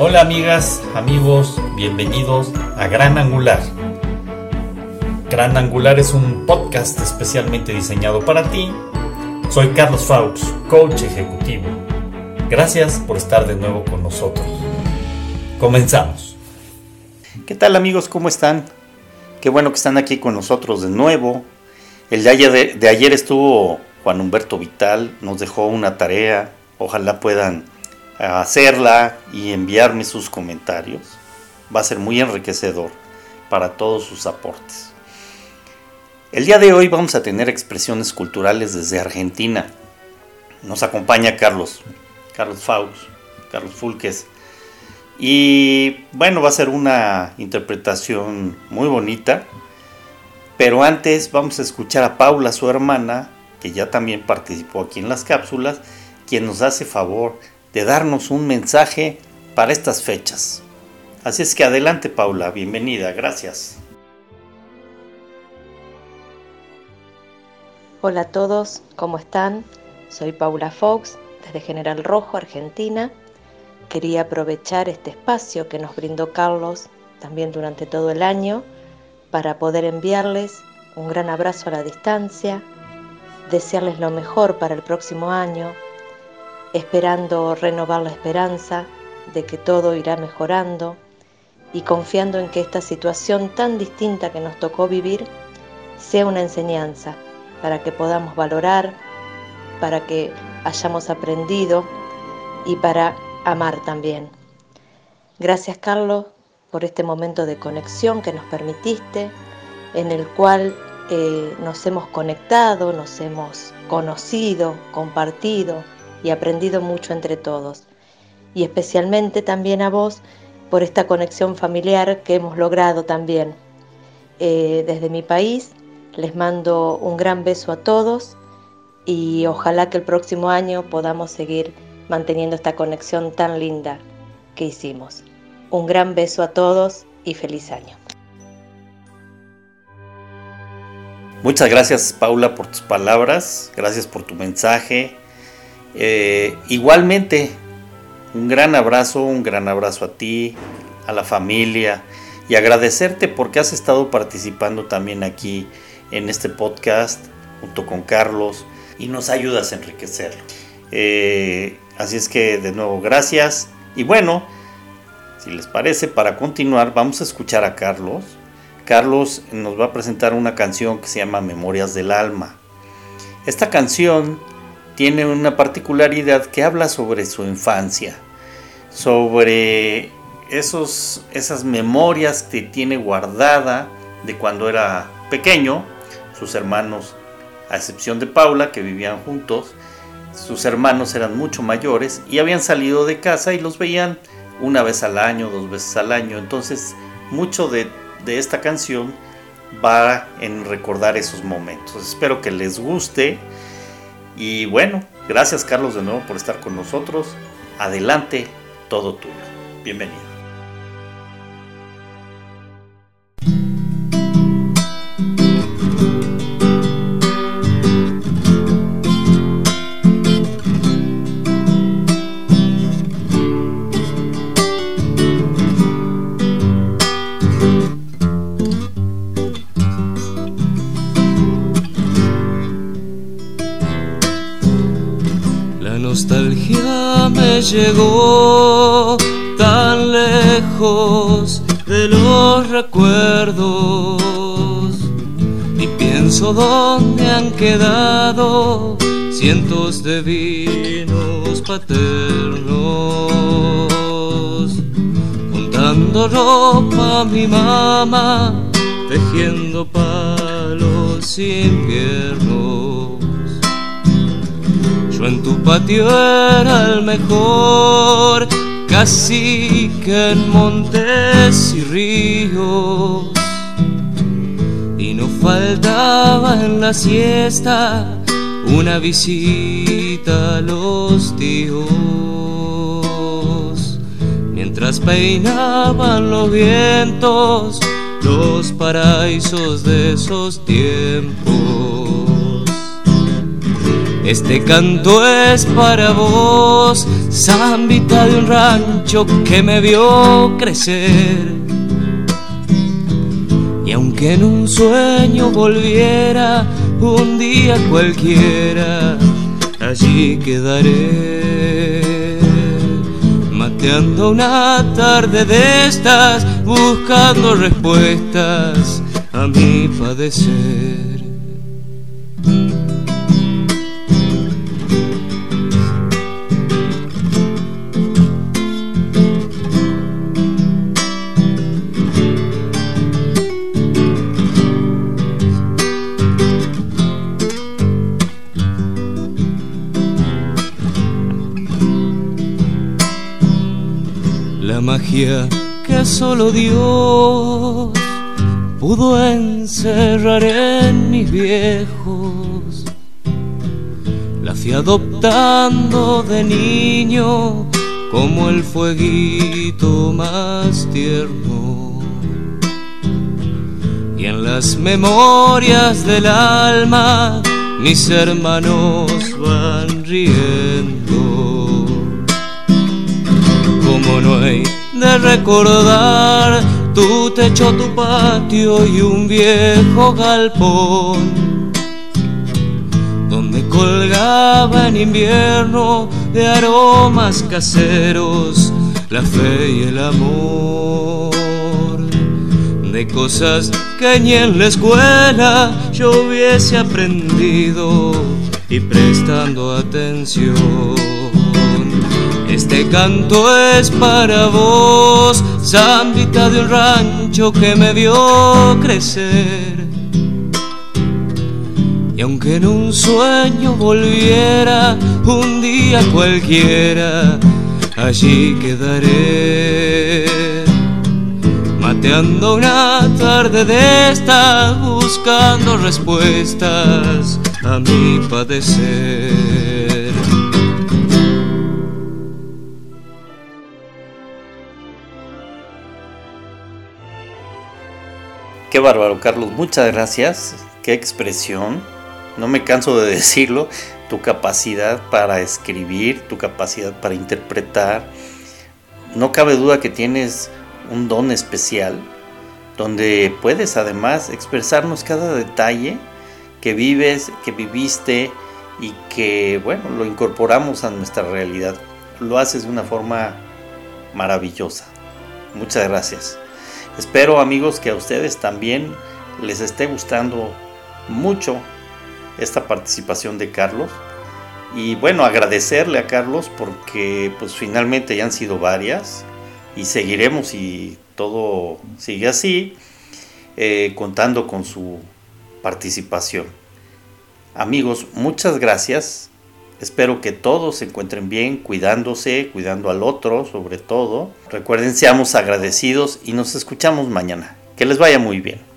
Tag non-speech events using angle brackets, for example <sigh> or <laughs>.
Hola amigas, amigos, bienvenidos a Gran Angular. Gran Angular es un podcast especialmente diseñado para ti. Soy Carlos Faux, coach ejecutivo. Gracias por estar de nuevo con nosotros. Comenzamos. ¿Qué tal amigos? ¿Cómo están? Qué bueno que están aquí con nosotros de nuevo. El de ayer, de ayer estuvo Juan Humberto Vital, nos dejó una tarea. Ojalá puedan hacerla y enviarme sus comentarios. Va a ser muy enriquecedor para todos sus aportes. El día de hoy vamos a tener expresiones culturales desde Argentina. Nos acompaña Carlos, Carlos Faust, Carlos Fulques. Y bueno, va a ser una interpretación muy bonita. Pero antes vamos a escuchar a Paula, su hermana, que ya también participó aquí en las cápsulas, quien nos hace favor de darnos un mensaje para estas fechas. Así es que adelante Paula, bienvenida, gracias. Hola a todos, ¿cómo están? Soy Paula Fox, desde General Rojo, Argentina. Quería aprovechar este espacio que nos brindó Carlos también durante todo el año para poder enviarles un gran abrazo a la distancia, desearles lo mejor para el próximo año, esperando renovar la esperanza de que todo irá mejorando y confiando en que esta situación tan distinta que nos tocó vivir sea una enseñanza para que podamos valorar, para que hayamos aprendido y para amar también. Gracias Carlos por este momento de conexión que nos permitiste, en el cual eh, nos hemos conectado, nos hemos conocido, compartido, y aprendido mucho entre todos. Y especialmente también a vos por esta conexión familiar que hemos logrado también. Eh, desde mi país les mando un gran beso a todos y ojalá que el próximo año podamos seguir manteniendo esta conexión tan linda que hicimos. Un gran beso a todos y feliz año. Muchas gracias Paula por tus palabras, gracias por tu mensaje eh, igualmente, un gran abrazo, un gran abrazo a ti, a la familia y agradecerte porque has estado participando también aquí en este podcast junto con Carlos y nos ayudas a enriquecerlo. Eh, así es que de nuevo gracias y bueno, si les parece, para continuar vamos a escuchar a Carlos. Carlos nos va a presentar una canción que se llama Memorias del Alma. Esta canción tiene una particularidad que habla sobre su infancia, sobre esos, esas memorias que tiene guardada de cuando era pequeño, sus hermanos, a excepción de Paula, que vivían juntos, sus hermanos eran mucho mayores y habían salido de casa y los veían una vez al año, dos veces al año. Entonces, mucho de, de esta canción va en recordar esos momentos. Espero que les guste y bueno, gracias Carlos de nuevo por estar con nosotros. Adelante, todo tuyo. Bienvenido. Llegó tan lejos de los recuerdos. Y pienso dónde han quedado cientos de vinos paternos. Juntando ropa mi mamá tejiendo palos inviernos en tu patio era el mejor, casi que en montes y ríos. Y no faltaba en la siesta una visita a los tíos. Mientras peinaban los vientos los paraísos de esos tiempos Este canto es para vos, zambita de un rancho que me vio crecer. Y aunque en un sueño volviera un día cualquiera, allí quedaré. Mateando una tarde de estas, buscando respuestas a mi padecer. Que solo Dios pudo encerrar en mis viejos. La fui adoptando de niño como el fueguito más tierno. Y en las memorias del alma mis hermanos van riendo. Como no hay de recordar tu techo, tu patio y un viejo galpón donde colgaba en invierno de aromas caseros la fe y el amor de cosas que ni en la escuela yo hubiese aprendido y prestando atención. Este canto es para vos, zambita de un rancho que me vio crecer. Y aunque en un sueño volviera un día cualquiera, allí quedaré. Mateando una tarde de esta, buscando respuestas a mi padecer. Qué bárbaro, Carlos. Muchas gracias. Qué expresión. No me canso de <laughs> decirlo. Tu capacidad para escribir, tu capacidad para interpretar. No cabe duda que tienes un don especial donde puedes además expresarnos cada detalle que vives, que viviste y que, bueno, lo incorporamos a nuestra realidad. Lo haces de una forma maravillosa. Muchas gracias. Espero amigos que a ustedes también les esté gustando mucho esta participación de Carlos. Y bueno, agradecerle a Carlos porque pues finalmente ya han sido varias y seguiremos y todo sigue así, eh, contando con su participación. Amigos, muchas gracias. Espero que todos se encuentren bien, cuidándose, cuidando al otro sobre todo. Recuerden, seamos agradecidos y nos escuchamos mañana. Que les vaya muy bien.